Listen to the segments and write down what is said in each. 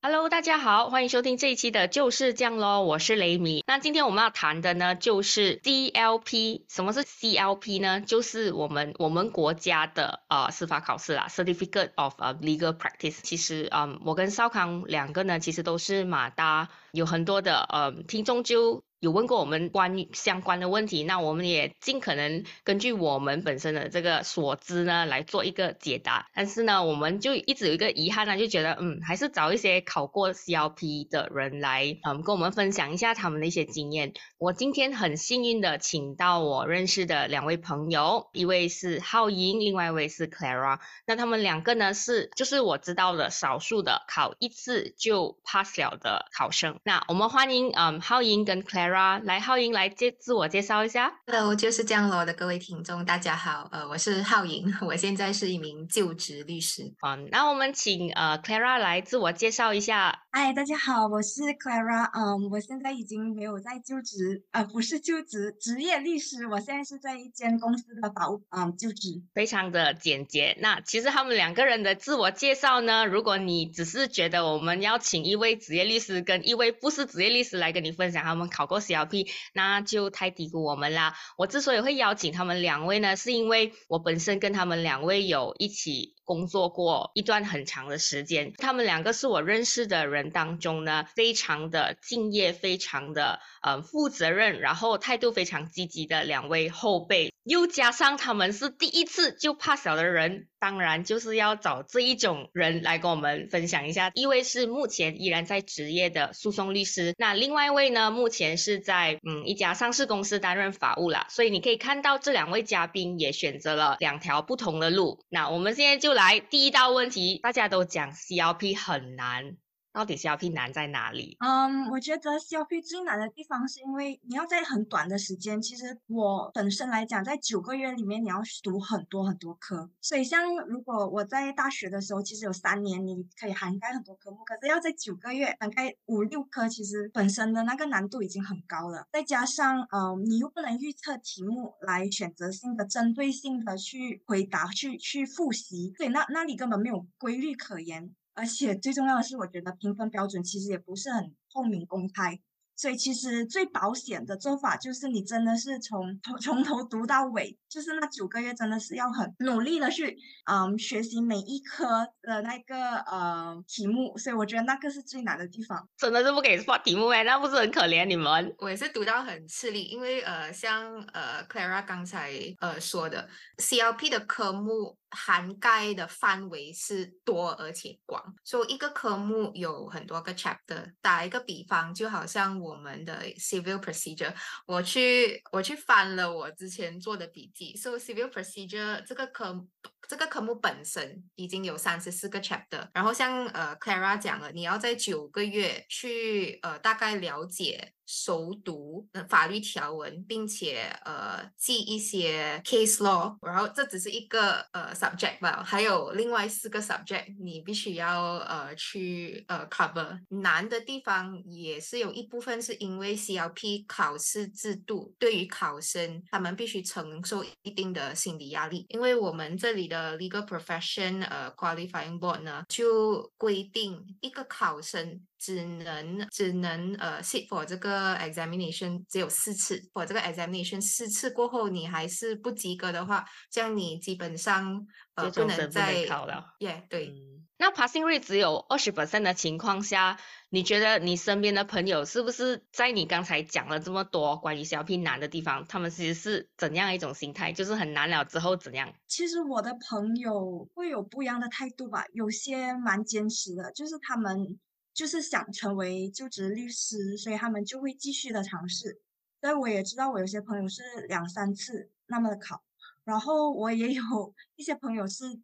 Hello，大家好，欢迎收听这一期的就是这样咯，我是雷米。那今天我们要谈的呢，就是 CLP。什么是 CLP 呢？就是我们我们国家的呃司法考试啦，Certificate of Legal Practice。其实嗯，我跟少康两个呢，其实都是马达，有很多的呃听众就。有问过我们关于相关的问题，那我们也尽可能根据我们本身的这个所知呢来做一个解答。但是呢，我们就一直有一个遗憾呢，就觉得嗯，还是找一些考过 CLP 的人来嗯跟我们分享一下他们的一些经验。我今天很幸运的请到我认识的两位朋友，一位是浩莹，另外一位是 Clara。那他们两个呢是就是我知道的少数的考一次就 pass 了的考生。那我们欢迎嗯浩莹跟 Clara。来，浩莹来介自我介绍一下。Hello，就是这样喽的各位听众，大家好。呃，我是浩莹，我现在是一名就职律师。嗯，那我们请呃 Clara 来自我介绍一下。嗨，大家好，我是 Clara。嗯，我现在已经没有在就职，呃，不是就职职业律师，我现在是在一间公司的法务嗯就职。非常的简洁。那其实他们两个人的自我介绍呢，如果你只是觉得我们要请一位职业律师跟一位不是职业律师来跟你分享他们考过。CLP 那就太低估我们啦。我之所以会邀请他们两位呢，是因为我本身跟他们两位有一起工作过一段很长的时间。他们两个是我认识的人当中呢，非常的敬业，非常的呃负责任，然后态度非常积极的两位后辈。又加上他们是第一次就怕小的人，当然就是要找这一种人来跟我们分享一下。一位是目前依然在职业的诉讼律师，那另外一位呢，目前是在嗯一家上市公司担任法务啦。所以你可以看到这两位嘉宾也选择了两条不同的路。那我们现在就来第一道问题，大家都讲 CLP 很难。到底 CLP 难在哪里？嗯，我觉得 CLP 最难的地方是因为你要在很短的时间，其实我本身来讲，在九个月里面你要读很多很多科。所以像如果我在大学的时候，其实有三年你可以涵盖很多科目，可是要在九个月涵盖五六科，其实本身的那个难度已经很高了。再加上嗯，你又不能预测题目来选择性的、针对性的去回答、去去复习，对，那那里根本没有规律可言。而且最重要的是，我觉得评分标准其实也不是很透明公开。所以其实最保险的做法就是你真的是从头从头读到尾，就是那九个月真的是要很努力的去嗯学习每一科的那个呃题目，所以我觉得那个是最难的地方。真的是不给发题目哎，那不是很可怜你们？我也是读到很吃力，因为呃像呃 Clara 刚才呃说的 CLP 的科目涵盖的范围是多而且广，所以一个科目有很多个 chapter。打一个比方，就好像我。们的 civil procedure，我去我去翻了我之前做的笔记。So civil procedure 这个科这个科目本身已经有三十四个 chapter，然后像呃 Clara 讲了，你要在九个月去呃大概了解。熟读法律条文，并且呃记一些 case law，然后这只是一个呃 subject 吧，还有另外四个 subject 你必须要呃去呃 cover。难的地方也是有一部分是因为 CLP 考试制度对于考生他们必须承受一定的心理压力，因为我们这里的 legal profession 呃 qualifying board 呢就规定一个考生。只能只能呃 sit for 这个 examination 只有四次，for 这个 examination 四次过后你还是不及格的话，这样你基本上呃不能再考了。耶，对。那 passing rate 只有二十 percent 的情况下，你觉得你身边的朋友是不是在你刚才讲了这么多关于小 P 难的地方，他们其实是怎样一种心态？就是很难了之后怎样？其实我的朋友会有不一样的态度吧，有些蛮坚持的，就是他们。就是想成为就职律师，所以他们就会继续的尝试。但我也知道，我有些朋友是两三次那么的考，然后我也有一些朋友是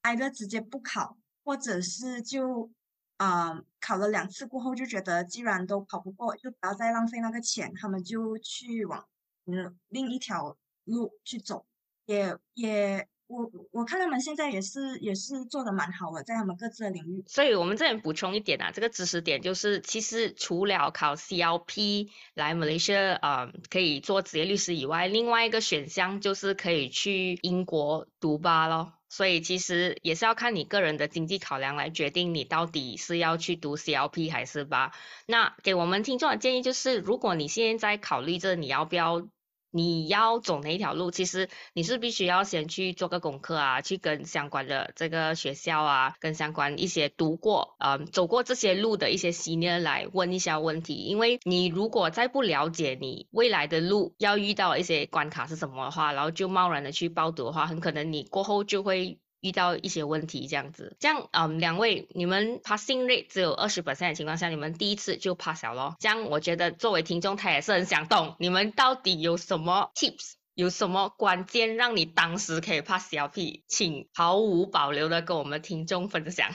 挨着直接不考，或者是就啊考了两次过后就觉得既然都考不过，就不要再浪费那个钱，他们就去往嗯另一条路去走，也也。我我看他们现在也是也是做的蛮好的，在他们各自的领域。所以我们这里补充一点啊，这个知识点就是，其实除了考 CLP 来 Malaysia 啊可以做职业律师以外，另外一个选项就是可以去英国读吧咯。所以其实也是要看你个人的经济考量来决定你到底是要去读 CLP 还是吧。那给我们听众的建议就是，如果你现在在考虑着你要不要。你要走哪一条路？其实你是必须要先去做个功课啊，去跟相关的这个学校啊，跟相关一些读过、嗯，走过这些路的一些 senior 来问一下问题。因为你如果再不了解你未来的路要遇到一些关卡是什么的话，然后就贸然的去报读的话，很可能你过后就会。遇到一些问题这样子，这样嗯，两位你们 passing rate 只有二十百分的情况下，你们第一次就 pass 了咯。这样我觉得作为听众他也是很想懂，你们到底有什么 tips，有什么关键让你当时可以 pass 小 p，请毫无保留的跟我们听众分享。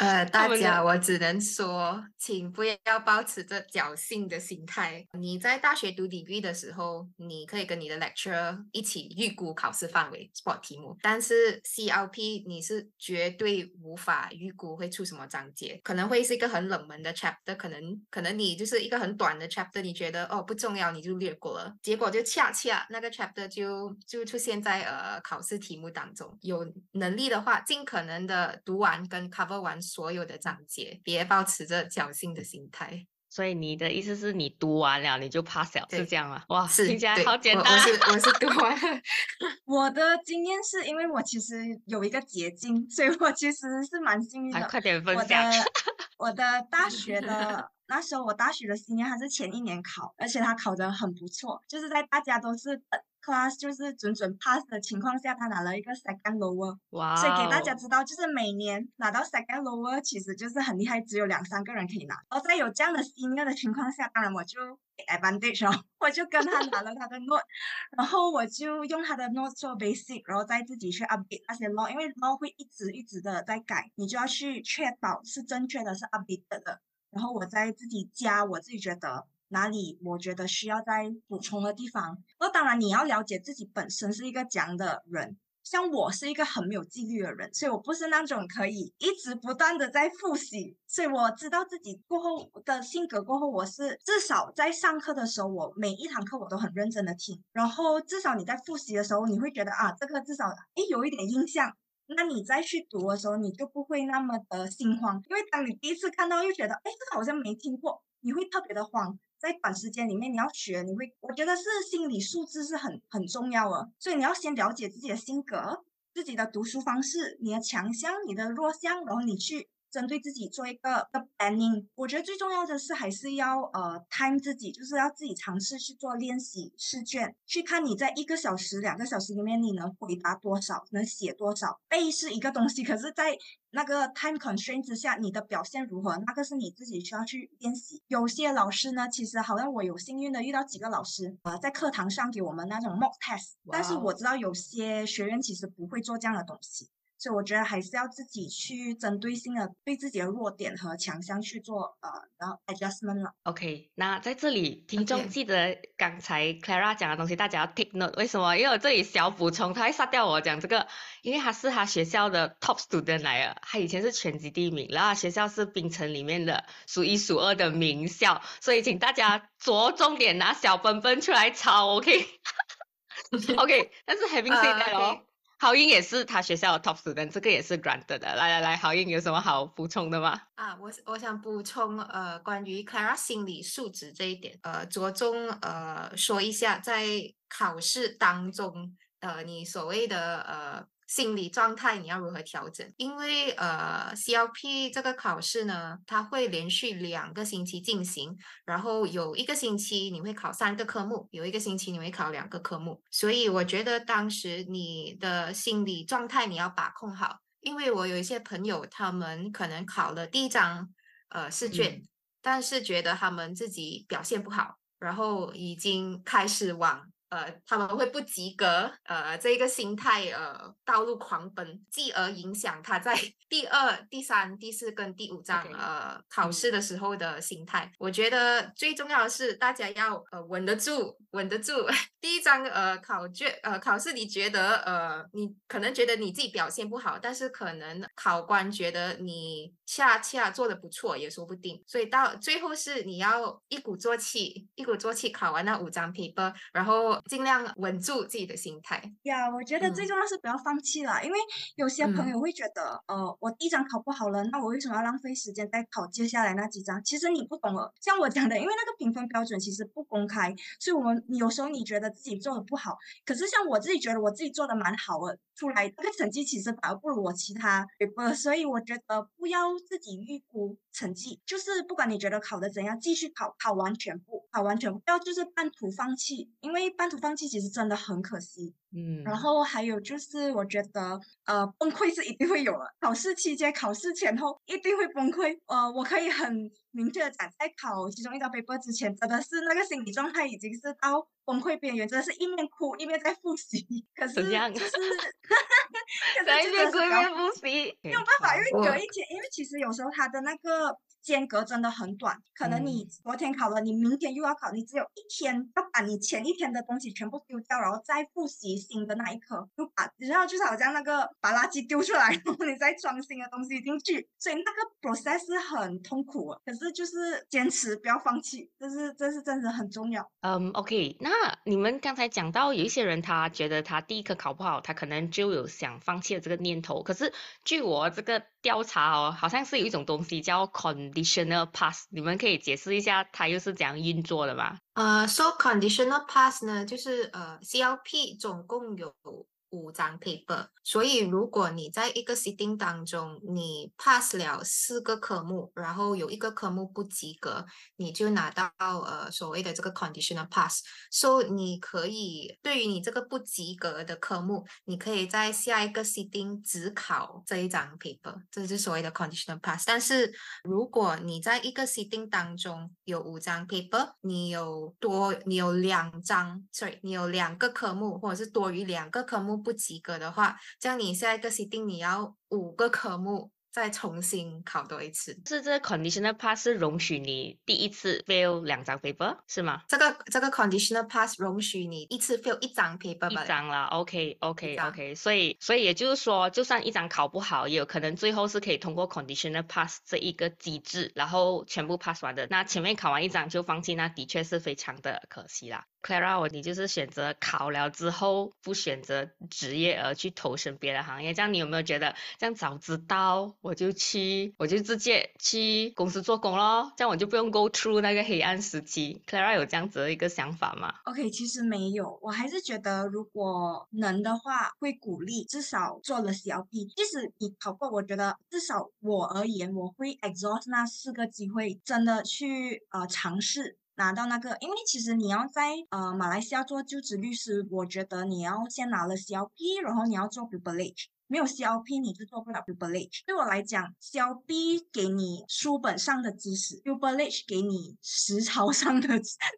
呃，大家，我只能说，请不要保持着侥幸的心态。你在大学读 degree 的时候，你可以跟你的 lecturer 一起预估考试范围、spot 题目，但是 CLP 你是绝对无法预估会出什么章节，可能会是一个很冷门的 chapter，可能可能你就是一个很短的 chapter，你觉得哦不重要，你就略过了，结果就恰恰那个 chapter 就就出现在呃考试题目当中。有能力的话，尽可能的读完跟 cover 完。所有的章节，别保持着侥幸的心态。所以你的意思是你读完了你就 pass 了，是这样吗？哇，听起来好简单。我是我是读完。我的经验是因为我其实有一个捷径，所以我其实是蛮幸运的。快点分享。我的我的大学的 那时候，我大学的经验还是前一年考，而且他考得很不错，就是在大家都是。Class 就是准准 pass 的情况下，他拿了一个 second lower，哇！所以给大家知道，就是每年拿到 second lower 其实就是很厉害，只有两三个人可以拿。而在有这样的 senior 的情况下，当然我就 advantage 哦，我就跟他拿了他的 note，然后我就用他的 note 做 basic，然后再自己去 update 那些 law，因为 law 会一直一直的在改，你就要去确保是正确的，是 update 的，然后我再自己加我自己觉得。哪里我觉得需要再补充的地方？那当然你要了解自己本身是一个怎样的人。像我是一个很没有纪律的人，所以我不是那种可以一直不断的在复习。所以我知道自己过后的性格过后，我是至少在上课的时候，我每一堂课我都很认真的听。然后至少你在复习的时候，你会觉得啊，这个至少诶有一点印象。那你再去读的时候，你就不会那么的心慌。因为当你第一次看到，又觉得哎，这个好像没听过，你会特别的慌。在短时间里面你要学，你会，我觉得是心理素质是很很重要的，所以你要先了解自己的性格、自己的读书方式、你的强项、你的弱项，然后你去。针对自己做一个个 planning，我觉得最重要的是还是要呃 time 自己，就是要自己尝试去做练习试卷，去看你在一个小时、两个小时里面你能回答多少，能写多少。背是一个东西，可是在那个 time constraint 之下，你的表现如何，那个是你自己需要去练习。有些老师呢，其实好像我有幸运的遇到几个老师，呃，在课堂上给我们那种 mock test，但是我知道有些学员其实不会做这样的东西。所以我觉得还是要自己去针对性的对自己的弱点和强项去做呃，然后 adjustment 了。OK，那在这里听众记得刚才 Clara 讲的东西，大家要 take note。为什么？因为我这里小补充，他会杀掉我讲这个，因为他是他学校的 top student 来了，他以前是全级第一名，然后学校是冰城里面的数一数二的名校，所以请大家着重点拿小本本出来抄，OK？OK，但是 having said that 哦。郝英也是他学校的 top student，这个也是 granted 的。来来来，郝英有什么好补充的吗？啊，我我想补充呃，关于 Clara 心理素质这一点，呃，着重呃说一下，在考试当中，呃，你所谓的呃。心理状态你要如何调整？因为呃，CLP 这个考试呢，它会连续两个星期进行，然后有一个星期你会考三个科目，有一个星期你会考两个科目。所以我觉得当时你的心理状态你要把控好。因为我有一些朋友，他们可能考了第一张呃试卷，但是觉得他们自己表现不好，然后已经开始往。呃，他们会不及格，呃，这一个心态，呃，道路狂奔，继而影响他在 第二、第三、第四跟第五章呃考试的时候的心态。我觉得最重要的是大家要呃稳得住，稳得住。第一章呃考卷呃考试，你觉得呃你可能觉得你自己表现不好，但是可能考官觉得你恰恰做的不错，也说不定。所以到最后是你要一鼓作气，一鼓作气考完那五张 paper，然后。要尽量稳住自己的心态。呀，我觉得最嗯重要是不要放弃啦，因为有些朋嗯友会觉得，呃，我第一张考不好了，那我为什么要浪费时间再考接下来那几张？其实你不懂了，像我讲的，因为那个评分标准其实不公开，所以我们有时候你觉得自己做的不好，可是像我自己觉得我自己做的蛮好的，出来那个成绩其实反而不如我其他 paper，所以我觉得不要自己预估成绩，就是不管你觉得考的怎样，继续考，考完全部，考完全部，不要就是半途放弃，因为半途放弃其实真的很可惜。嗯，然后还有就是，我觉得呃崩溃是一定会有的，考试期间、考试前后一定会崩溃。呃，我可以很明确的讲，在考其中一张 paper 之前，真的是那个心理状态已经是到崩溃边缘，真的是一面哭一面在复习。可是怎样就是，可在是一面哭一就真的是不要边复习，没没有办法，因为隔一天，因为其实有时候他的那个间隔真的很短，可能你嗯昨天考了，你明天又要考，你只有一天要把你前一天的东西全部丢掉，然后再复习新的那一科，就把然后就是好像那个把垃圾丢出来，然后你再装新的东西进去，所以那个 process 是很痛苦的，可是就是坚持不要放弃，这是这是真的很重要。嗯，OK，那你们刚才讲到有一些人他觉得他第一科考不好，他可能就有想放弃的这个念头。可是据我这个调查哦，好像是有一种东西叫 conditional pass，你们可以解释一下它又是怎样运作的吗？呃，so conditional pass 呢，就是呃 CLP 总共有五张 paper，所以如果你在一个 sitting 当中你 pass 了四个科目，然后有一个科目不及格，你就拿到呃所谓的这个 conditional pass。so 你可以对于你这个不及格的科目，你可以在下一个 sitting 只考这一张 paper，这是所谓的 conditional pass。但是如果你在一个 sitting 当中有五张 paper，你有多你有两张，sorry，你有两个科目或者是多于两个科目不及格的话，这样你下一个 sitting 你要五个科目再重新考多一次。是这个 conditional pass 是容许你第一次 fail 两张 paper 是吗？这个这个 conditional pass 容许你一次 fail 一张 paper 一张了 OK OK OK，所以所以也就是说，就算一张考不好，也有可能最后是可以通过 conditional pass 这一个机制，然后全部 pass 完的。那前面考完一张就放弃，那的确是非常的可惜啦。Clara，你就是选择考了之后不选择职业而去投身别的行业，这样你有没有觉得这样早知道我就去我就直接去公司做工咯，这样我就不用 go through 那个黑暗时期。Clara 有这样子的一个想法吗？OK，其实没有，我还是觉得如果能的话，会鼓励至少做了 CLP。即使你考过，我觉得至少我而言，我会 exhaust 那四个机会，真的去呃尝试。拿到那个，因为其实你要在呃马来西亚做就职律师，我觉得你要先拿了 CLP，然后你要做 privilege。没有 CLP 你是做不了 privilege。对我来讲，CLP 给你书本上的知识，privilege 给你实操上的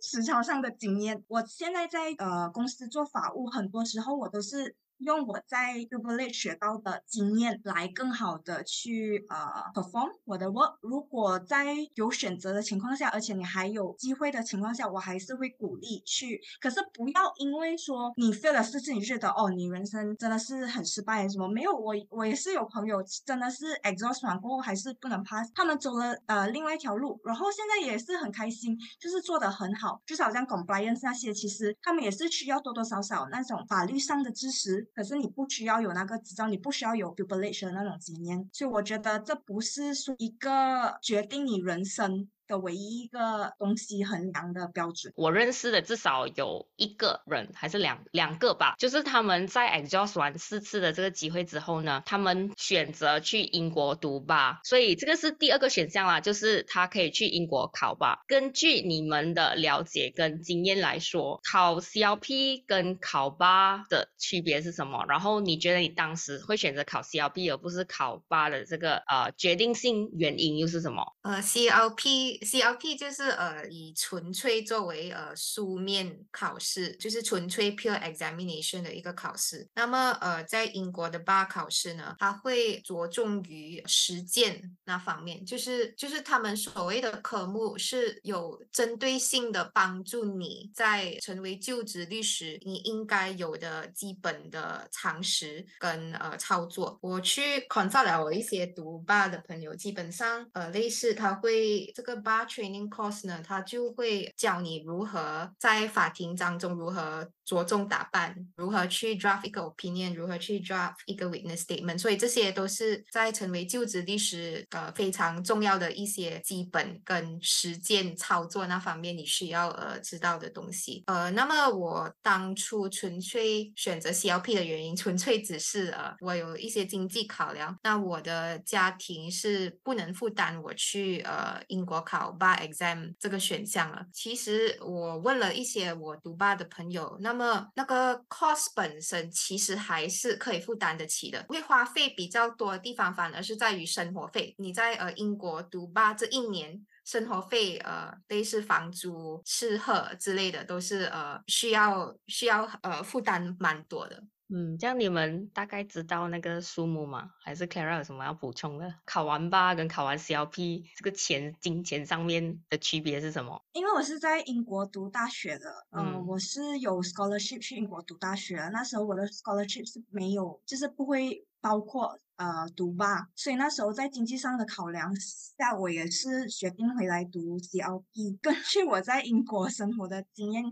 实操上的经验。我现在在呃公司做法务，很多时候我都是。用我在 privilege 学到的经验来更好的去呃 perform 我的 work。如果在有选择的情况下，而且你还有机会的情况下，我还是会鼓励去。可是不要因为说你 fail 了四次，你觉得哦，你人生真的是很失败什么？没有，我我也是有朋友真的是 exhaust 完过后还是不能 pass，他们走了呃另外一条路，然后现在也是很开心，就是做得很好，就是好像 compliance 那些，其实他们也是需要多多少少那种法律上的知识。可是你不需要有那个执照，你不需要有 population 的那种经验，所以我觉得这不是说一个决定你人生的唯一一个东西衡量的标准。我认识的至少有一个人还是两两个吧，就是他们在 exhaust 完四次的这个机会之后呢，他们选择去英国读吧，所以这个是第二个选项啦，就是他可以去英国考吧。根据你们的了解跟经验来说，考 CLP 跟考吧的区别是什么？然后你觉得你当时会选择考 CLP 而不是考吧的这个呃决定性原因又是什么？呃，CLP CLP 就是呃以纯粹作为呃书面考试，就是纯粹 pure examination 的一个考试。那么呃在英国的 bar 考试呢，它会着重于实践那方面，就是就是他们所谓的科目是有针对性的帮助你在成为就职律师你应该有的基本的常识跟呃操作。我去 consult 了我一些读 bar 的朋友，基本上呃类似他会这个 bar training course 呢，他就会教你如何在法庭当中如何着重打扮，如何去 draft 一个 opinion，如何去 draft 一个 witness statement，所以这些都是在成为就职律师呃非常重要的一些基本跟实践操作那方面你需要呃知道的东西。呃，那么我当初纯粹选择 CLP 的原因，纯粹只是呃我有一些经济考量，那我的家庭是不能负担我去呃英国考 bar exam 这个选项了。其实我问了一些我读 bar 的朋友，那那么那个 cost 本身其实还是可以负担得起的，会花费比较多的地方反而是在于生活费。你在呃英国读吧这一年。生活费，呃，类似房租、吃喝之类的，都是呃需要需要呃负担蛮多的。嗯，这样你们大概知道那个数目吗？还是 Clara 有什么要补充的？考完吧跟考完 CLP 这个钱金钱上面的区别是什么？因为我是在英国读大学的，嗯，我是有 scholarship 去英国读大学，那时候我的 scholarship 是没有，就是不会包括。呃，读吧，所以那时候在经济上的考量下，我也是决定回来读 CLP。根据我在英国生活的经验，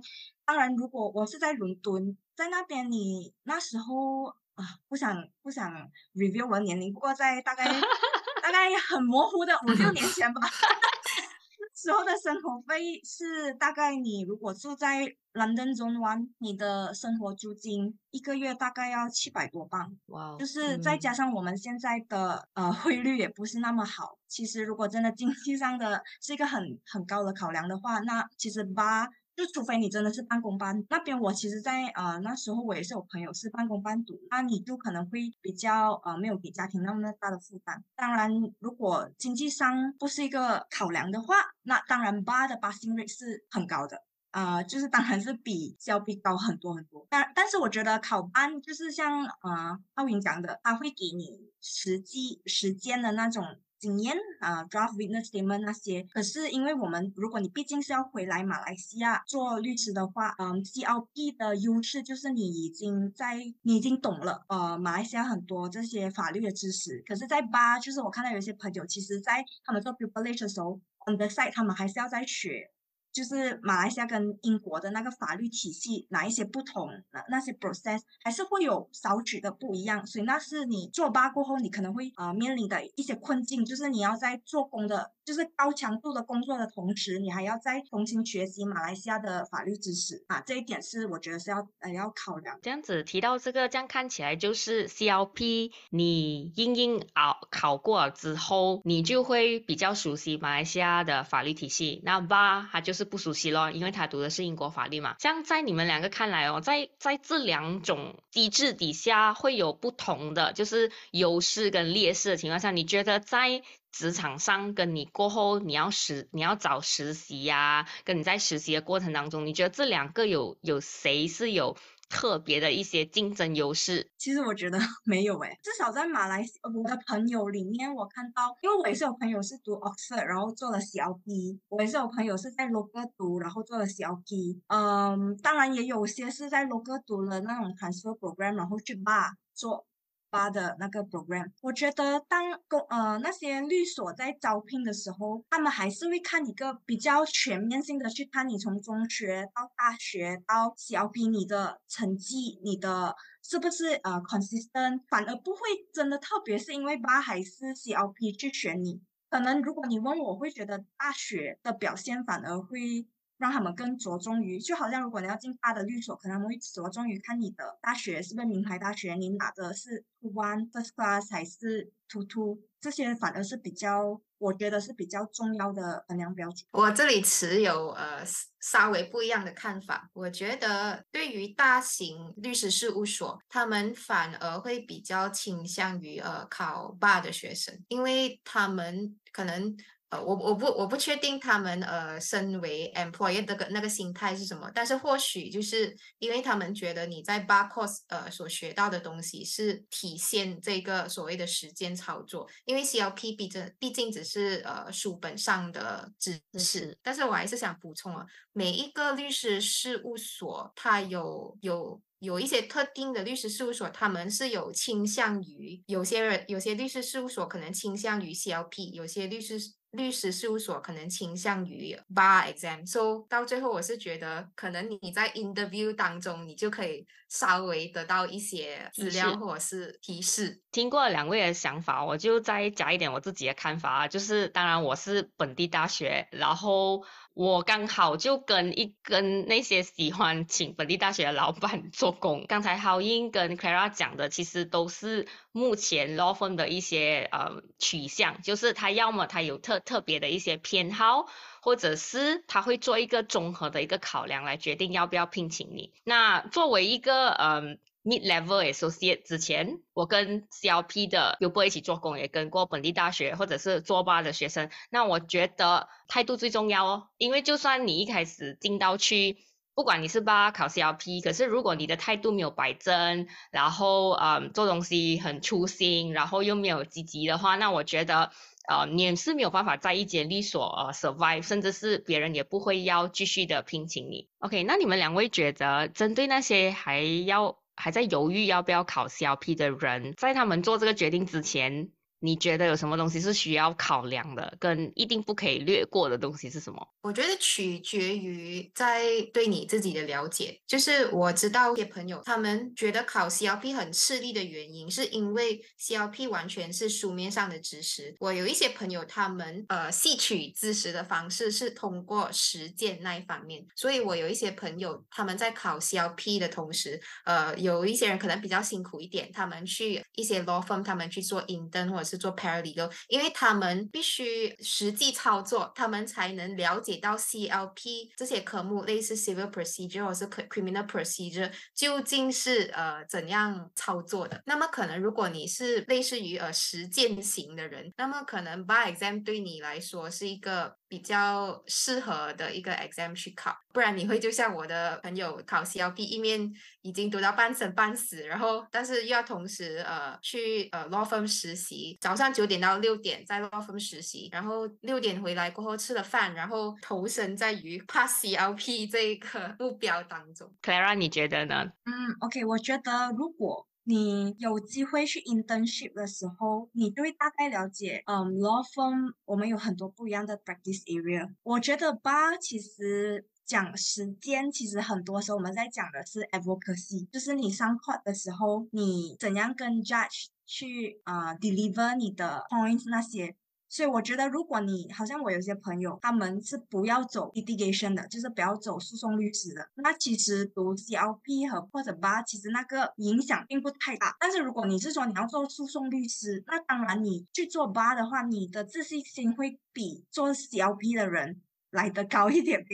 当然，如果我是在伦敦，在那边，你那时候啊，不想不想 review 我的年龄，不过在大概 大概很模糊的五六年前吧。时候的生活费是大概你如果住在 London Zone One，你的生活租金一个月大概要七百多镑。哇，就是再加上我们现在的呃汇率也不是那么好。其实如果真的经济上的是一个很很高的考量的话，那其实八。就除非你真的是半工半那边，我其实，在呃那时候我也是有朋友是半工半读，那你就可能会比较呃没有给家庭那么大的负担。当然，如果经济上不是一个考量的话，那当然八的 passing rate 是很高的啊，就是当然是比交比高很多很多。但但是我觉得考班就是像呃奥云讲的，他会给你实际时间的那种。经验啊，draft witness statement 那些，可是因为我们，如果你毕竟是要回来马来西亚做律师的话，嗯，CLP 的优势就是你已经在，你已经懂了，呃，马来西亚很多这些法律的知识。可是，在八，就是我看到有些朋友，其实在他们做 population 的时候，on the side 他们还是要在学。就是马来西亚跟英国的那个法律体系哪一些不同，那那些 process 还是会有少许的不一样，所以那是你做吧过后你可能会啊面临的一些困境，就是你要在做工的。就是高强度的工作的同时，你还要再重新学习马来西亚的法律知识啊，这一点是我觉得是要呃要考量。这样子提到这个，这样看起来就是 CLP，你英英考考过了之后，你就会比较熟悉马来西亚的法律体系。那 BA 他就是是不熟悉咯，因为他读的是英国法律嘛。像在你们两个看来哦，在在这两种机制底下会有不同的就是优势跟劣势的情况下，你觉得在？职场上跟你过后你要实你要找实习呀，跟你在实习的过程当中，你觉得这两个有有谁是有特别的一些竞争优势？其实我觉得 没有诶，至少在马来西亚我的朋友里面，我看到，因为我也是有朋友是读 Oxford，然后做了 CLP，我也是有朋友是在 local 读，然后做了 CLP，嗯，当然也有些是在 local 读了那种 transfer program，然后去吧做。发的那个 program，我觉得当公呃那些律所在招聘的时候，他们还是会看一个比较全面性的去看你从中学到大学到 CLP 你的成绩，你的是不是呃 consistent，反而不会真的特别是因为八还是 CLP 去选你，可能如果你问我会觉得大学的表现反而会。让他们更着重于，就好像如果你要进大的律所，可能他们会着重于看你的大学是不是名牌大学，你拿的是 one first class 还是 two two，这些反而是比较，我觉得是比较重要的衡量标准。我这里持有呃稍微不一样的看法，我觉得对于大型律师事务所，他们反而会比较倾向于呃考 bar 的学生，因为他们可能。呃，我我不我不确定他们呃身为 employee 的个那个心态是什么，但是或许就是因为他们觉得你在 bar course 呃所学到的东西是体现这个所谓的实践操作，因为 CLP 毕竟毕竟只是呃书本上的知识，但是我还是想补充啊，每一个律师事务所它有有。有一些特定的律师事务所，他们是有倾向于有些人，有些律师事务所可能倾向于 CLP，有些律师律师事务所可能倾向于 bar exam，so 到最后我是觉得，可能你在 interview 当中，你就可以稍微得到一些资料或者是提示。听过两位的想法，我就再加一点我自己的看法啊，就是当然我是本地大学，然后。我刚好就跟一跟那些喜欢请本地大学的老板做工。刚才浩英跟 Clara 讲的，其实都是目前 law firm 的一些呃取向，就是他要么他有特特别的一些偏好，或者是他会做一个综合的一个考量来决定要不要聘请你。那作为一个嗯。Mid level associate 之前，我跟 CLP 的 Uber 一起做工，也跟过本地大学或者是做吧的学生。那我觉得态度最重要哦，因为就算你一开始进到去，不管你是吧考 CLP，可是如果你的态度没有摆正，然后嗯做东西很粗心，然后又没有积极的话，那我觉得呃你是没有办法在一间律所呃 survive，甚至是别人也不会要继续的聘请你。OK，那你们两位觉得针对那些还要？还在犹豫要不要考 CLP 的人，在他们做这个决定之前。你觉得有什么东西是需要考量的，跟一定不可以略过的东西是什么？我觉得取决于在对你自己的了解。就是我知道一些朋友，他们觉得考 CLP 很吃力的原因，是因为 CLP 完全是书面上的知识。我有一些朋友，他们呃吸取知识的方式是通过实践那一方面。所以我有一些朋友，他们在考 CLP 的同时，呃，有一些人可能比较辛苦一点，他们去一些 law firm，他们去做 intern 或者。是做 paralegal，因为他们必须实际操作，他们才能了解到 CLP 这些科目，类似 civil procedure 或是 criminal procedure，究竟是呃怎样操作的。那么可能如果你是类似于呃实践型的人，那么可能 bar exam 对你来说是一个。比较适合的一个 exam 去考，不然你会就像我的朋友考 CLP，一面已经读到半生半死，然后但是又要同时呃去呃 law firm 实习，早上九点到六点在 law firm 实习，然后六点回来过后吃了饭，然后投身在于 pass CLP 这一个目标当中。Clara，你觉得呢？嗯，OK，我觉得如果。你有机会去 internship 的时候，你就会大概了解，嗯，law firm 我们有很多不一样的 practice area。我觉得吧，其实讲时间，其实很多时候我们在讲的是 advocacy，就是你上课的时候，你怎样跟 judge 去啊 deliver 你的 points 那些。所以我觉得，如果你好像我有些朋友，他们是不要走 litigation 的，就是不要走诉讼律师的，那其实读 CLP 和或者 bar，其实那个影响并不太大。但是如果你是说你要做诉讼律师，那当然你去做 bar 的话，你的自信心会比做 CLP 的人来得高一点，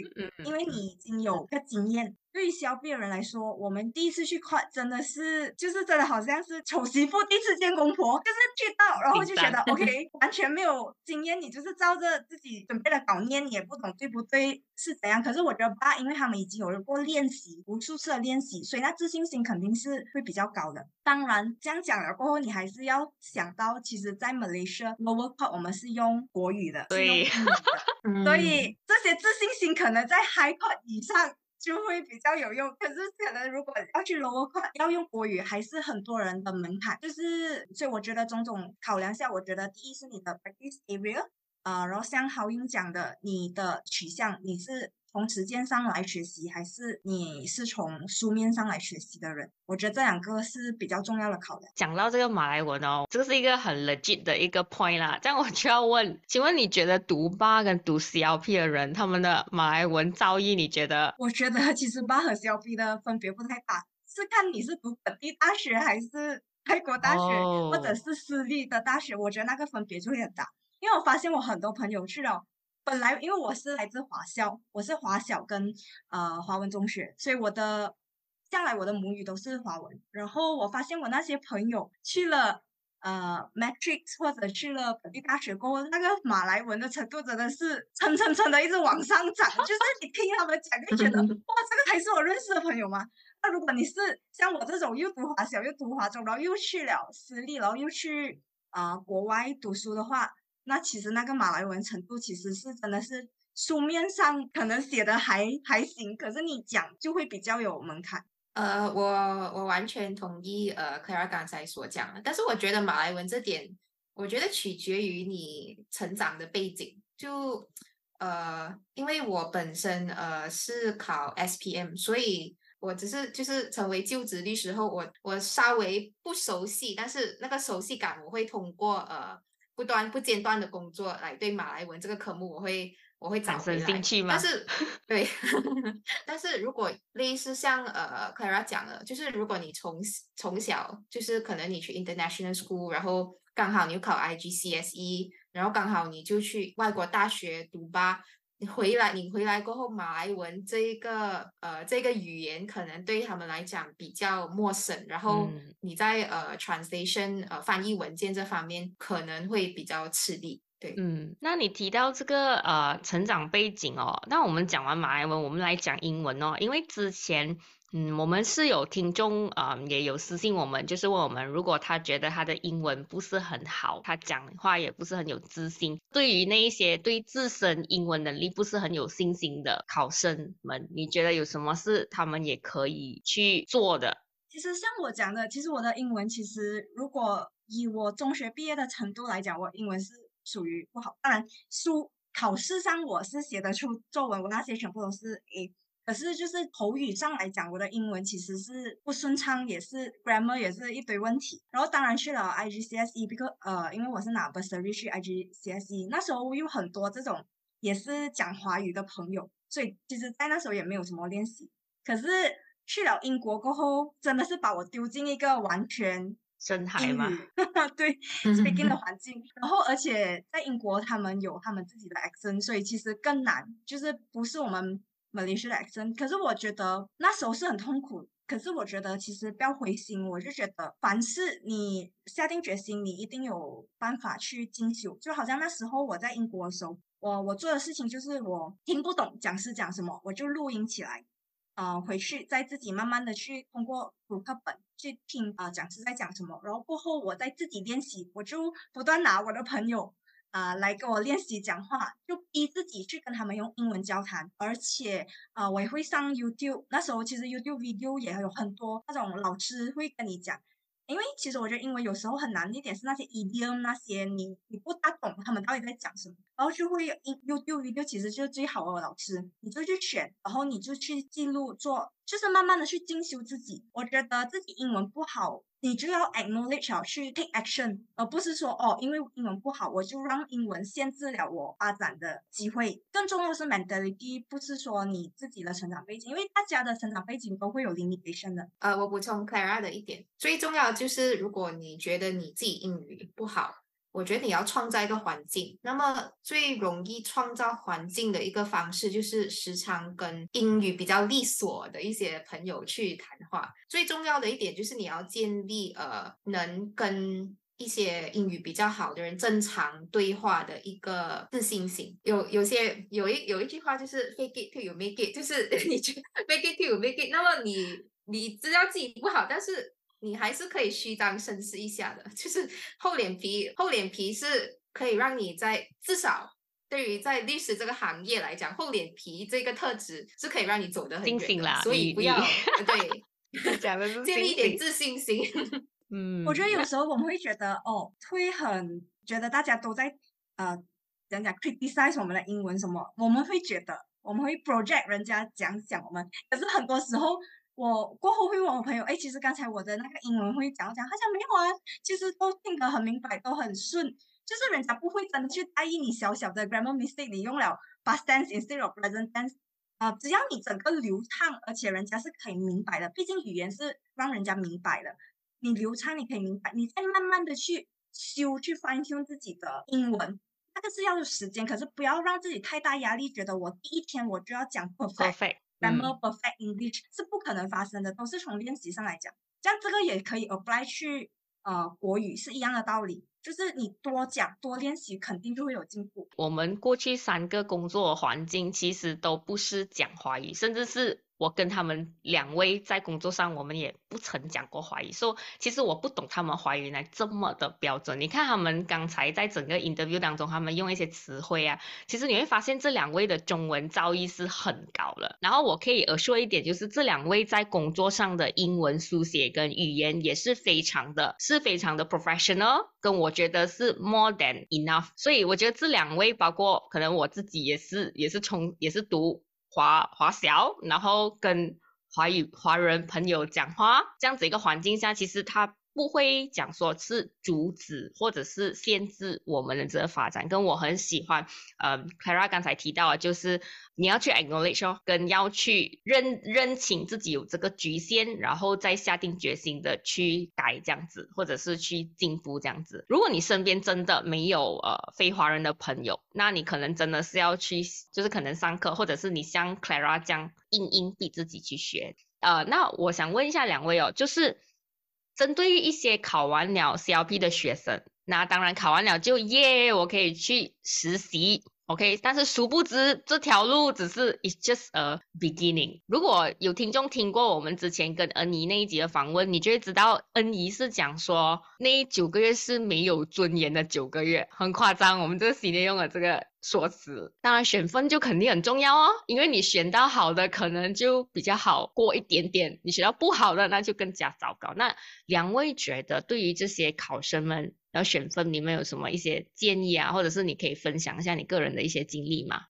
因为你已经有个经验。对于消费的人来说，我们第一次去看真的是，就是真的好像是丑媳妇第一次见公婆，就是去到然后就觉得 OK，完全没有经验，你就是照着自己准备的稿念，你也不懂对不对是怎样。可是我觉得吧，因为他们已经有过练习，无数次的练习，所以那自信心肯定是会比较高的。当然这样讲了过后，你还是要想到，其实，在 Malaysia lower court 我们是用国语的，对，所以这些自信心可能在 high court 以上。就会比较有用，可是可能如果要去罗马要用国语，还是很多人的门槛。就是，所以我觉得种种考量下，我觉得第一是你的 practice area，啊，然后像豪英讲的，你的取向，你是。从实践上来学习，还是你是从书面上来学习的人？我觉得这两个是比较重要的考量。讲到这个马来文哦，这是一个很 legit 的一个 point 啦。这样我就要问，请问你觉得读八跟读 CLP 的人，他们的马来文造诣，你觉得？我觉得其实八和 CLP 的分别不太大，是看你是读本地大学还是泰国大学，或者是私立的大学，我觉得那个分别就会很大。因为我发现我很多朋友去了。本来因为我是来自华校，我是华小跟呃华文中学，所以我的向来我的母语都是华文。然后我发现我那些朋友去了呃 Matrix 或者去了本地大学过后，那个马来文的程度真的是蹭蹭蹭的一直往上涨。就是你听他们讲，就觉得 哇，这个还是我认识的朋友吗？那如果你是像我这种又读华小又读华中，然后又去了私立，然后又去啊国外读书的话。那其实那个马来文程度其实是真的是书面上可能写的还还行，可是你讲就会比较有门槛。呃，我我完全同意呃 Clara 刚才所讲的，但是我觉得马来文这点，我觉得取决于你成长的背景。就呃，因为我本身呃是考 SPM，所以我只是就是成为就职律师后，我我稍微不熟悉，但是那个熟悉感我会通过呃不断不间断的工作来对马来文这个科目我会。我会产生兴趣吗？但是，对，但是如果类似像呃 Clara 讲了，就是如果你从从小就是可能你去 international school，然后刚好你考 IGCSE，然后刚好你就去外国大学读吧，你回来你回来过后，马来文这一个呃这个语言可能对他们来讲比较陌生，然后你在呃 translation 呃翻译文件这方面可能会比较吃力。对，嗯，那你提到这个呃成长背景哦，那我们讲完马来文，我们来讲英文哦，因为之前嗯我们是有听众啊也有私信我们，就是问我们如果他觉得他的英文不是很好，他讲话也不是很有自信，对于那一些对自身英文能力不是很有信心的考生们，你觉得有什么是他们也可以去做的？其实像我讲的，其实我的英文其实如果以我中学毕业的程度来讲，我英文是。属于不好，当然书考试上我是写得出作文，我那些全部都是 A。可是就是口语上来讲，我的英文其实是不顺畅，也是 grammar 也是一堆问题。然后当然去了 IGCSE，because 呃，因为我是拿 bursary 去 IGCSE，那时候有很多这种也是讲华语的朋友，所以其实在那时候也没有什么练习。可是去了英国过后，真的是把我丢进一个完全。深海吗？对，speaking 的环境，然后而且在英国他们有他们自己的 accent，所以其实更难，就是不是我们 Malaysia 的 accent。可是我觉得那时候是很痛苦，可是我觉得其实不要灰心，我就觉得凡事你下定决心，你一定有办法去进修。就好像那时候我在英国的时候，我我做的事情就是我听不懂讲师讲什么，我就录音起来。呃，回去再自己慢慢的去通过读课本去听啊讲师在讲什么，然后过后我再自己练习，我就不断拿我的朋友啊来跟我练习讲话，就逼自己去跟他们用英文交谈，而且啊我也会上 YouTube，那时候其实 YouTube video 也有很多那种老师会跟你讲。因为其实我觉得英文有时候很难一点是那些 idiom 那些你你不大懂他们到底在讲什么，然后就会 YouTube video 其实就是最好的老师，你就去选，然后你就去记录做，就是慢慢的去进修自己。我觉得自己英文不好。你就要 acknowledge 去 take action，而不是说哦，因为英文不好，我就让英文限制了我发展的机会。更重要的是 mentality，不是说你自己的成长背景，因为大家的成长背景都会有 limitation 的。呃，我补充 Clara 的一点，最重要就是，如果你觉得你自己英语不好。我觉得你要创造一个环境，那么最容易创造环境的一个方式就是时常跟英语比较利索的一些朋友去谈话。最重要的一点就是你要建立呃能跟一些英语比较好的人正常对话的一个自信心。有有些有一有一句话就是 fake it till you make it，就是 你去 fake it till you make it。那么你你知道自己不好，但是。你还是可以虚张声势一下的，就是厚脸皮，厚脸皮是可以让你在至少对于在律师这个行业来讲，厚脸皮这个特质是可以让你走得很远的。所以不要 对，讲的建立一点自信心。嗯，我觉得有时候我们会觉得哦，会很觉得大家都在呃讲讲 criticize 我们的英文什么，我们会觉得我们会 project 人家讲讲我们，可是很多时候。我过后会问我朋友，哎，其实刚才我的那个英文会讲讲，他讲没有啊，其实都听得很明白，都很顺，就是人家不会真的去在意你小小的 grammar mistake，你用了 past tense instead of present tense，啊，只要你整个流畅，而且人家是可以明白的，毕竟语言是让人家明白的，你流畅，你可以明白，你再慢慢的去修，去翻修自己的英文，那个是要时间，可是不要让自己太大压力，觉得我第一天我就要讲 perfect。Grammar perfect English 是不可能发生的，都是从练习上来讲。像这个也可以 apply 去呃国语是一样的道理，就是你多讲多练习，肯定就会有进步。我们过去三个工作环境其实都不是讲华语，甚至是我跟他们两位在工作上，我们也不曾讲过华语，说其实我不懂他们华语来这么的标准。你看他们刚才在整个 interview 当中，他们用一些词汇啊，其实你会发现这两位的中文造诣是很高了。然后我可以呃说一点，就是这两位在工作上的英文书写跟语言也是非常的，是非常的 professional，跟我觉得是 more than enough。所以我觉得这两位，包括可能我自己也是，也是从也是读。华华小，然后跟华语华人朋友讲话，这样子一个环境下，其实他。不会讲说是阻止或者是限制我们的这个发展，跟我很喜欢，呃，Clara 刚才提到的，就是你要去 acknowledge，跟要去认认清自己有这个局限，然后再下定决心的去改这样子，或者是去进步这样子。如果你身边真的没有呃非华人的朋友，那你可能真的是要去，就是可能上课，或者是你像 Clara 这样硬硬逼自己去学。呃，那我想问一下两位哦，就是。针对于一些考完了 CLP 的学生，那当然考完了就耶，我可以去实习。，OK。但是殊不知这条路只是 it's just a beginning。如果有听众听过我们之前跟恩怡那一集的访问，你就会知道恩怡是讲说那九个月是没有尊严的九个月，很夸张。我们这个系列用了这个。说辞，当然选分就肯定很重要哦，因为你选到好的，可能就比较好过一点点；你选到不好的，那就更加糟糕。那两位觉得，对于这些考生们要选分，你们有什么一些建议啊？或者是你可以分享一下你个人的一些经历吗？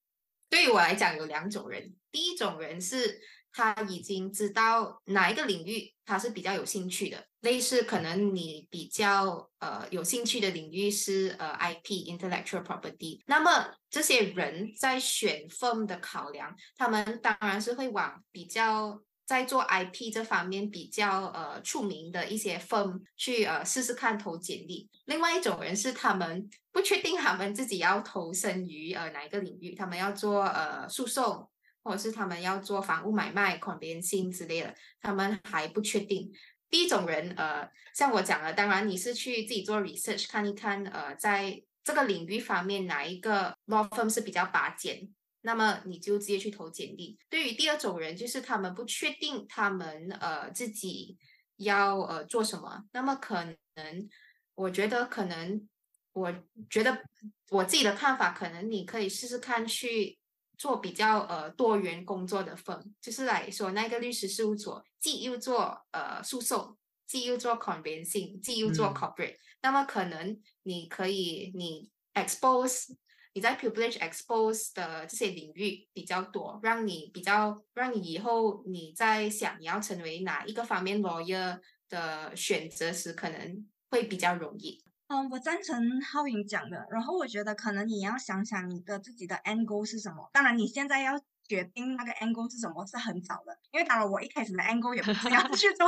对于我来讲，有两种人，第一种人是。他已经知道哪一个领域他是比较有兴趣的，类似可能你比较呃有兴趣的领域是呃 IP intellectual property，那么这些人在选 firm 的考量，他们当然是会往比较在做 IP 这方面比较呃出名的一些 firm 去呃试试看投简历。另外一种人是他们不确定他们自己要投身于呃哪一个领域，他们要做呃诉讼。或者是他们要做房屋买卖、款边性之类的，他们还不确定。第一种人，呃，像我讲的，当然你是去自己做 research 看一看，呃，在这个领域方面哪一个 law firm 是比较拔尖，那么你就直接去投简历。对于第二种人，就是他们不确定他们呃自己要呃做什么，那么可能我觉得可能，我觉得我自己的看法，可能你可以试试看去。做比较呃多元工作的份，就是来说那个律师事务所既又做呃诉讼，既又做 conveyancing，既又做 corporate，那么可能你可以你 expose 你在 privilege expose 的这些领域比较多，让你比较让你以后你在想你要成为哪一个方面 lawyer 的选择时，可能会比较容易。嗯，我赞成浩颖讲的。然后我觉得可能你要想想你的自己的 angle 是什么。当然，你现在要决定那个 angle 是什么是很早的，因为当然我一开始的 angle 也不是要 去做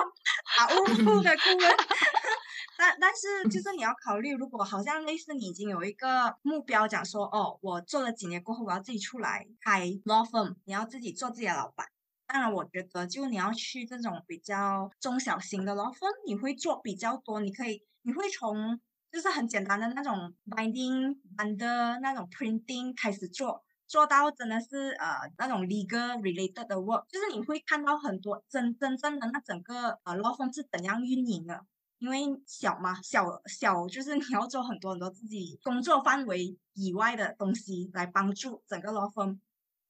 法务部的顾问。但但是就是你要考虑，如果好像类似你已经有一个目标，讲说哦，我做了几年过后，我要自己出来开 law firm，你要自己做自己的老板。当然，我觉得就你要去这种比较中小型的 law firm，你会做比较多，你可以你会从。就是很简单的那种 binding under 那种 printing 开始做，做到真的是呃那种 legal related 的 work，就是你会看到很多真真正的那整个呃 law firm 是怎样运营的，因为小嘛小小就是你要做很多很多自己工作范围以外的东西来帮助整个 law firm。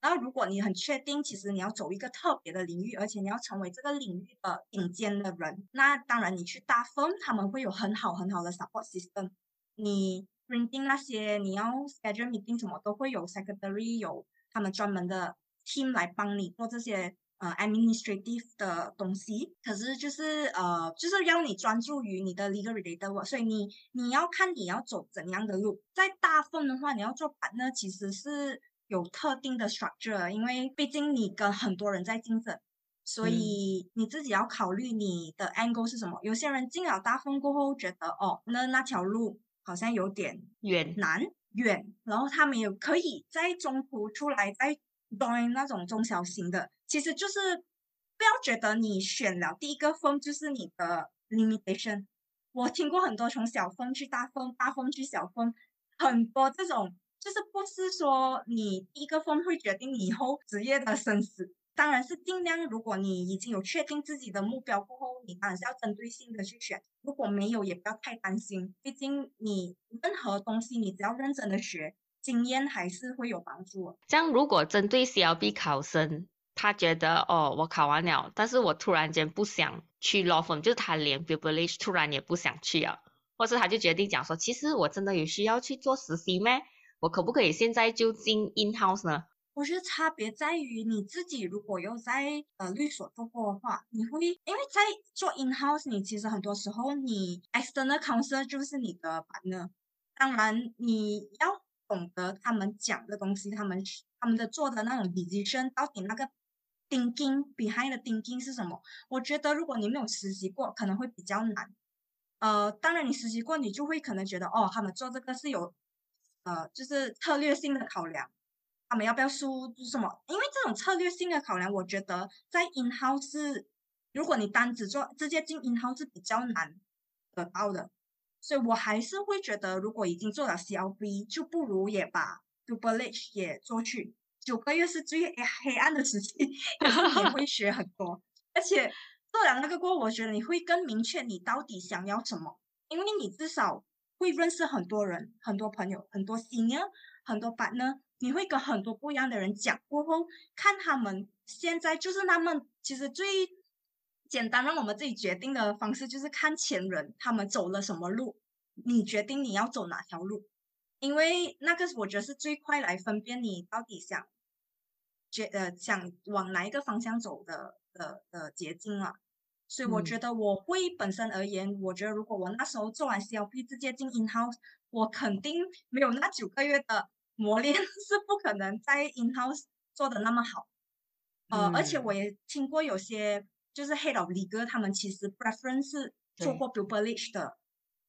然后，如果你很确定，其实你要走一个特别的领域，而且你要成为这个领域的顶尖的人，那当然你去大 firm，他们会有很好很好的 support system。你 printing 那些，你要 schedule meeting 什么，都会有 secretary，有他们专门的 team 来帮你做这些呃 administrative 的东西。可是就是呃，就是要你专注于你的 legal related work，所以你你要看你要走怎样的路。在大 firm 的话，你要做板呢，其实是。有特定的 structure，因为毕竟你跟很多人在竞争，所以你自己要考虑你的 angle 是什么。有些人进了大风过后，觉得哦，那那条路好像有点远难远，然后他们也可以在中途出来再 join 那种中小型的。其实就是不要觉得你选了第一个风就是你的 limitation。我听过很多从小风去大风，大风去小风，很多这种。就是不是说你第一个分会决定你以后职业的生死，当然是尽量，如果你已经有确定自己的目标过后，你当然是要针对性的去选。如果没有，也不要太担心，毕竟你任何东西你只要认真的学，经验还是会有帮助。像，如果针对 CLB 考生，他觉得哦，我考完了，但是我突然间不想去 law firm，就是他连 b i b l i s h 突然也不想去啊，或是他就决定讲说，其实我真的有需要去做实习咩？我可不可以现在就进 in house 呢？我觉得差别在于你自己，如果有在呃律所做过的话，你会因为在做 in house，你其实很多时候你 external counsel 就是你的 partner，当然你要懂得他们讲的东西，他们他们的做的那种 decision 到底那个钉钉 behind 的钉钉是什么？我觉得如果你没有实习过，可能会比较难。呃，当然你实习过，你就会可能觉得哦，他们做这个是有呃就是策略性的考量。他们要不要输什么？因为这种策略性的考量，我觉得在 in house 是，如果你单只做直接进 in house 是比较难得到的，所以我还是会觉得，如果已经做了 CLB，就不如也把 double 也做去。九个月是最黑暗的时期，也会 学很多，而且做了那个过后，我觉得你会更明确你到底想要什么，因为你至少会认识很多人、很多朋友、很多 senior、很多 partner。你会跟很多不一样的人讲过后，看他们现在就是他们其实最简单让我们自己决定的方式，就是看前人他们走了什么路，你决定你要走哪条路，因为那个我觉得是最快来分辨你到底想觉呃想往哪一个方向走的的的捷径啊。所以我觉得我会本身而言，我觉得如果我那时候做完 CLP 直接进 in house，我肯定没有那九个月的。磨练是不可能在 in house 做的那么好，呃，而且我也听过有些就是 head of legal，他们其实 preference 做过 publish 的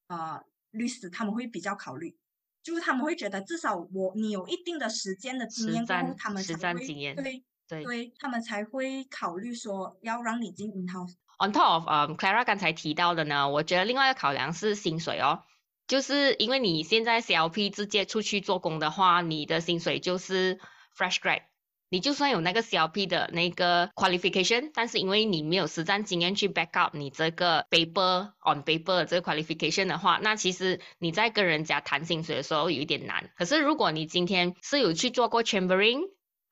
呃律师，他们会比较考虑，就是他们会觉得至少我你有一定的时间的经验过后，他们才会对对对，他们才会考虑说要让你进 in house。On top of 呃 Clara 刚才提到的呢，我觉得另外一个考量是薪水哦。就是因为你现在 CLP 直接出去做工的话，你的薪水就是 fresh grad。你就算有那个 CLP 的那个 qualification，但是因为你没有实战经验去 back up 你这个 paper on paper 这个 qualification 的话，那其实你在跟人家谈薪水的时候有一点难。可是如果你今天是有去做过 chambering，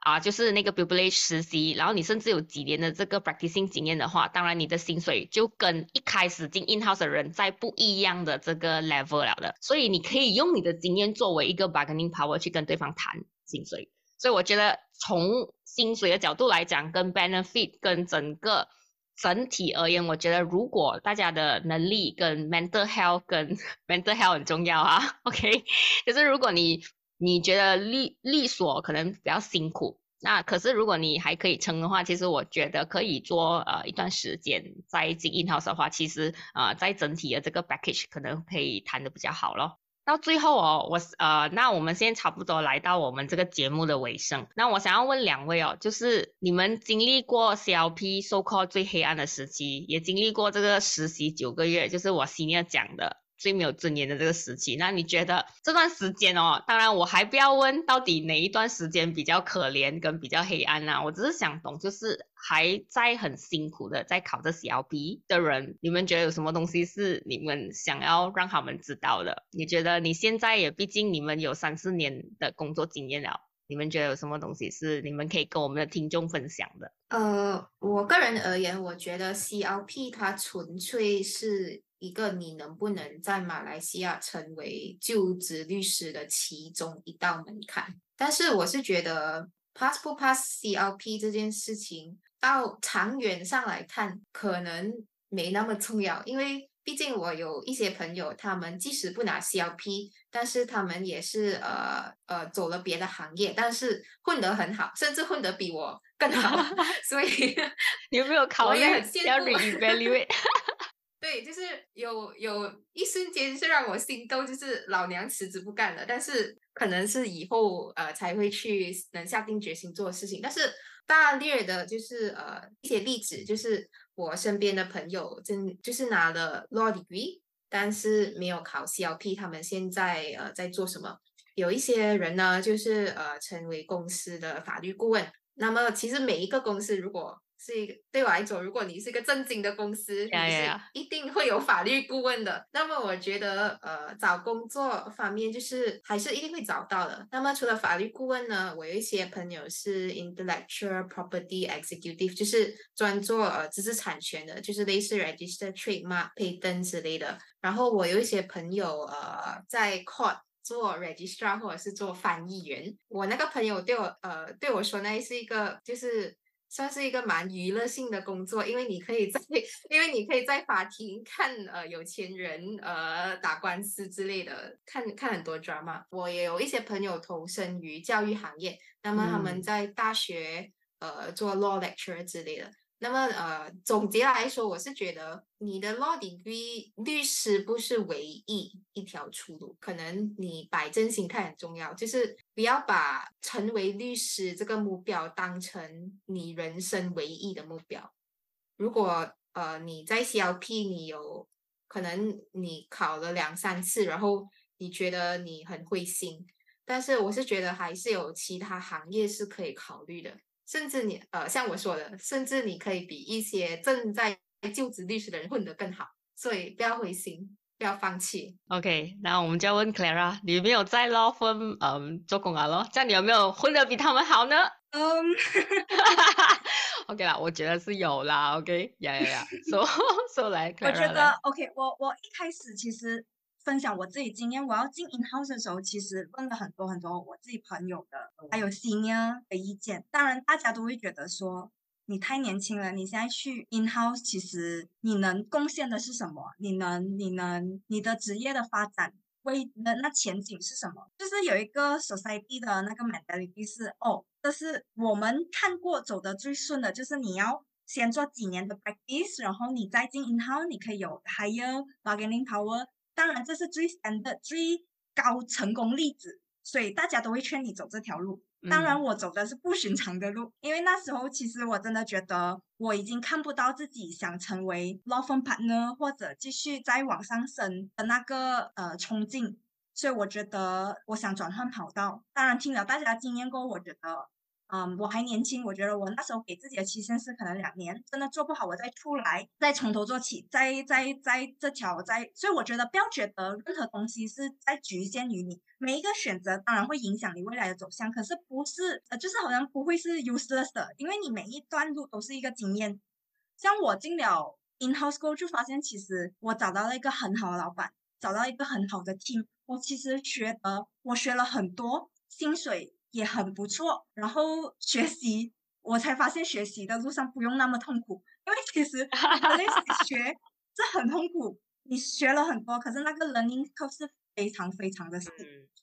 啊，就是那个 b i b l i 实习，然后你甚至有几年的这个 practicing 经验的话，当然你的薪水就跟一开始进 in house 的人在不一样的这个 level 了的。所以你可以用你的经验作为一个 bargaining power 去跟对方谈薪水。所以我觉得从薪水的角度来讲，跟 benefit 跟整个整体而言，我觉得如果大家的能力跟 mental health 跟 mental health 很重要啊。OK，就是如果你你觉得律律所可能比较辛苦，那可是如果你还可以撑的话，其实我觉得可以做呃一段时间再进 in house 的话，其实呃在整体的这个 package 可能可以谈的比较好咯。到最后哦，我呃那我们现在差不多来到我们这个节目的尾声，那我想要问两位哦，就是你们经历过 CLP so call） 最黑暗的时期，也经历过这个实习九个月，就是我 senior 讲的。最没有尊严的这个时期，那你觉得这段时间哦？当然，我还不要问到底哪一段时间比较可怜跟比较黑暗呐。我只是想懂，就是还在很辛苦的在考这 CLP 的人，你们觉得有什么东西是你们想要让他们知道的？你觉得你现在也毕竟你们有三四年的工作经验了，你们觉得有什么东西是你们可以跟我们的听众分享的？呃，我个人而言，我觉得 CLP 它纯粹是。一个你能不能在马来西亚成为就职律师的其中一道门槛？但是我是觉得 pass 不 pass CLP 这件事情，到长远上来看，可能没那么重要，因为毕竟我有一些朋友，他们即使不拿 CLP，但是他们也是呃呃走了别的行业，但是混得很好，甚至混得比我更好。所以你有没有考虑要 reevaluate？就是有有一瞬间是让我心动，就是老娘辞职不干了。但是可能是以后呃才会去能下定决心做事情。但是大略的，就是呃一些例子，就是我身边的朋友真就是拿了 law degree，但是没有考 CLP，他们现在呃在做什么？有一些人呢，就是呃成为公司的法律顾问。那么其实每一个公司如果是一个对我来说，如果你是一个正经的公司，你是一定会有法律顾问的。那么我觉得，呃，找工作方面就是还是一定会找到的。那么除了法律顾问呢，我有一些朋友是 intellectual property executive，就是专做呃知识产权的，就是类似 register trademark patent 之类的。然后我有一些朋友呃在 court 做 registrar 或者是做翻译员。我那个朋友对我呃对我说，那是一个就是。算是一个蛮娱乐性的工作，因为你可以在，因为你可以在法庭看呃有钱人呃打官司之类的，看看很多 drama。我也有一些朋友投身于教育行业，那么他们在大学呃做 law lecture 之类的。那么，呃，总结来说，我是觉得你的 law degree 律师不是唯一一条出路，可能你摆正心态很重要，就是不要把成为律师这个目标当成你人生唯一的目标。如果呃你在 CLP 你有可能你考了两三次，然后你觉得你很灰心，但是我是觉得还是有其他行业是可以考虑的。甚至你呃，像我说的，甚至你可以比一些正在就职律师的人混得更好，所以不要灰心，不要放弃。OK，那我们就要问 Clara，你没有在 law firm 嗯做工啊咯？这样你有没有混得比他们好呢？嗯，OK 啦，我觉得是有啦。OK，呀呀呀，说说来，我觉得 OK，我我一开始其实。分享我自己经验，我要进 in house 的时候，其实问了很多很多我自己朋友的，还有 senior 的意见。当然，大家都会觉得说你太年轻了，你现在去 in house，其实你能贡献的是什么？你能，你能，你的职业的发展为那那前景是什么？就是有一个 society 的那个 mentality 是，哦，这是我们看过走的最顺的，就是你要先做几年的 practice，然后你再进 in house，你可以有 higher bargaining power。当然，这是最 stand 最高成功例子，所以大家都会劝你走这条路。当然，我走的是不寻常的路，因为那时候其实我真的觉得我已经看不到自己想成为 law firm partner 或者继续再往上升的那个呃冲劲，所以我觉得我想转换跑道。当然，听了大家的经验过后，我觉得。嗯，我还年轻，我觉得我那时候给自己的期限是可能两年，真的做不好，我再出来，再从头做起，再再再这条再，所以我觉得不要觉得任何东西是在局限于你，每一个选择当然会影响你未来的走向，可是不是呃，就是好像不会是 useless 的，因为你每一段路都是一个经验。像我进了 in house school 就发现，其实我找到了一个很好的老板，找到一个很好的 team，我其实觉得我学了很多，薪水。也很不错，然后学习，我才发现学习的路上不用那么痛苦，因为其实 学这很痛苦，你学了很多，可是那个 learning curve 是非常非常的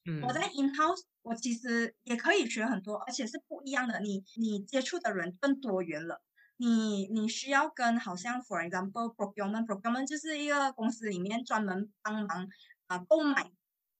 嗯。我在 in house，我其实也可以学很多，而且是不一样的，你你接触的人更多元了，你你需要跟好像 for example procurement，procurement 就是一个公司里面专门帮忙啊购买。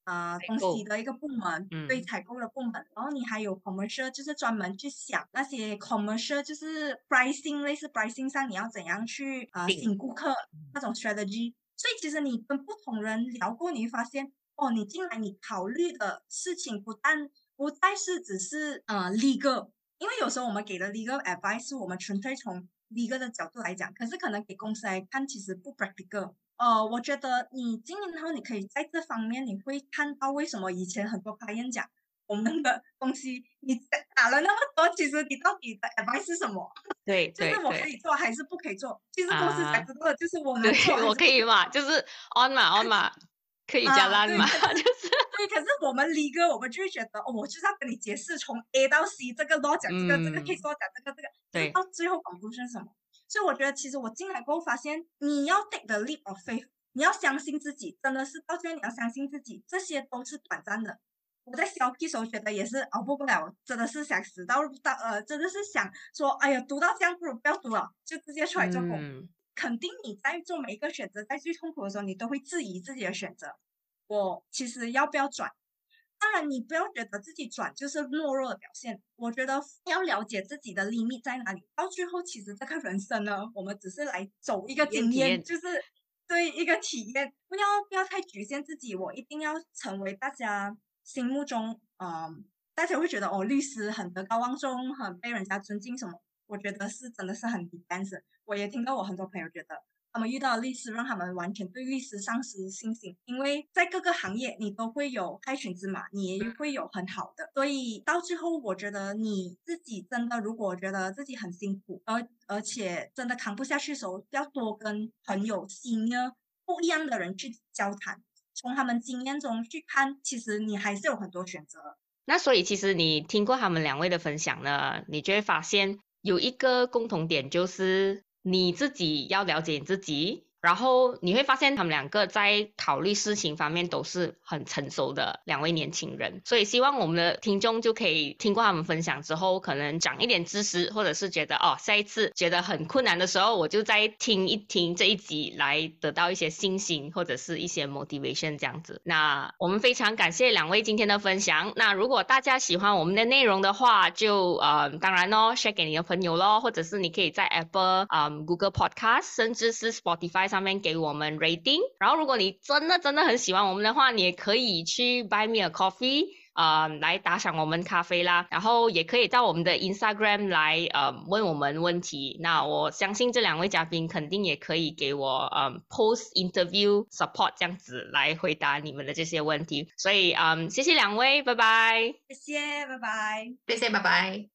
啊，东西的一个部门，对采购的部门，然后你还有 commercial，就是专门去想那些 commercial，就是 pricing，类似 pricing 上你要怎样去啊吸引顾客那种 strategy。所以其实你跟不同人聊过，你会发现，哦，你进来你考虑的事情不但不再是只是呃 legal，因为有时候我们给的 legal advice 是我们纯粹从 legal 的角度来讲，可是可能给公司来看其实不 practical。呃，我觉得你经营后，你可以在这方面你会看到为什么以前很多客人讲我们的东西，你打了那么多，其实你到底的 advice 是什么？对，就是我可以做还是不可以做？其实公司才知道，就是我能做，我可以嘛？就是 on 嘛 on 嘛，可以加烂嘛？就是。对，可是我们离哥，我们就会觉得，哦，我就是要跟你解释从 A 到 C 这个都讲这个，这个可以说讲这个，这个，对，到最后广度是什么？所以我觉得，其实我进来过后发现，你要 take the leap of faith，你要相信自己，真的是到最后你要相信自己，这些都是短暂的。我在小 P 时候觉得也是熬不不了，真的是想死到到呃，真的是想说，哎呀，读到这样不如不要读了，就直接出来做工。肯定你在做每一个选择，在最痛苦的时候，你都会质疑自己的选择。我其实要不要转？当然，你不要觉得自己转就是懦弱的表现。我觉得要了解自己的 limit 在哪里。到最后，其实这个人生呢，我们只是来走一个经验，就是对一个体验。不要不要太局限自己，我一定要成为大家心目中嗯大家会觉得哦，律师很德高望重，很被人家尊敬什么？我觉得是真的是很 depends。我也听到我很多朋友觉得。他们遇到律师，让他们完全对律师丧失信心，因为在各个行业你都会有害群之马，你也会有很好的，所以到最后，我觉得你自己真的如果觉得自己很辛苦，而而且真的扛不下去的时候，要多跟朋友、新的不一样的人去交谈，从他们经验中去看，其实你还是有很多选择。那所以其实你听过他们两位的分享呢，你就会发现有一个共同点就是。你自己要了解你自己。然后你会发现，他们两个在考虑事情方面都是很成熟的两位年轻人，所以希望我们的听众就可以听过他们分享之后，可能长一点知识，或者是觉得哦，下一次觉得很困难的时候，我就再听一听这一集，来得到一些信心或者是一些 motivation 这样子。那我们非常感谢两位今天的分享。那如果大家喜欢我们的内容的话，就呃，当然咯 s h a r e 给你的朋友咯，或者是你可以在 Apple、嗯 Google Podcast，甚至是 Spotify 上面给我们 rating，然后如果你真的真的很喜欢我们的话，你也可以去 buy me a coffee 啊，来打赏我们咖啡啦。然后也可以到我们的 Instagram 来呃问我们问题。那我相信这两位嘉宾肯定也可以给我嗯 post interview support 这样子来回答你们的这些问题。所以嗯，谢谢两位，拜拜。谢谢，拜拜。谢谢，拜拜。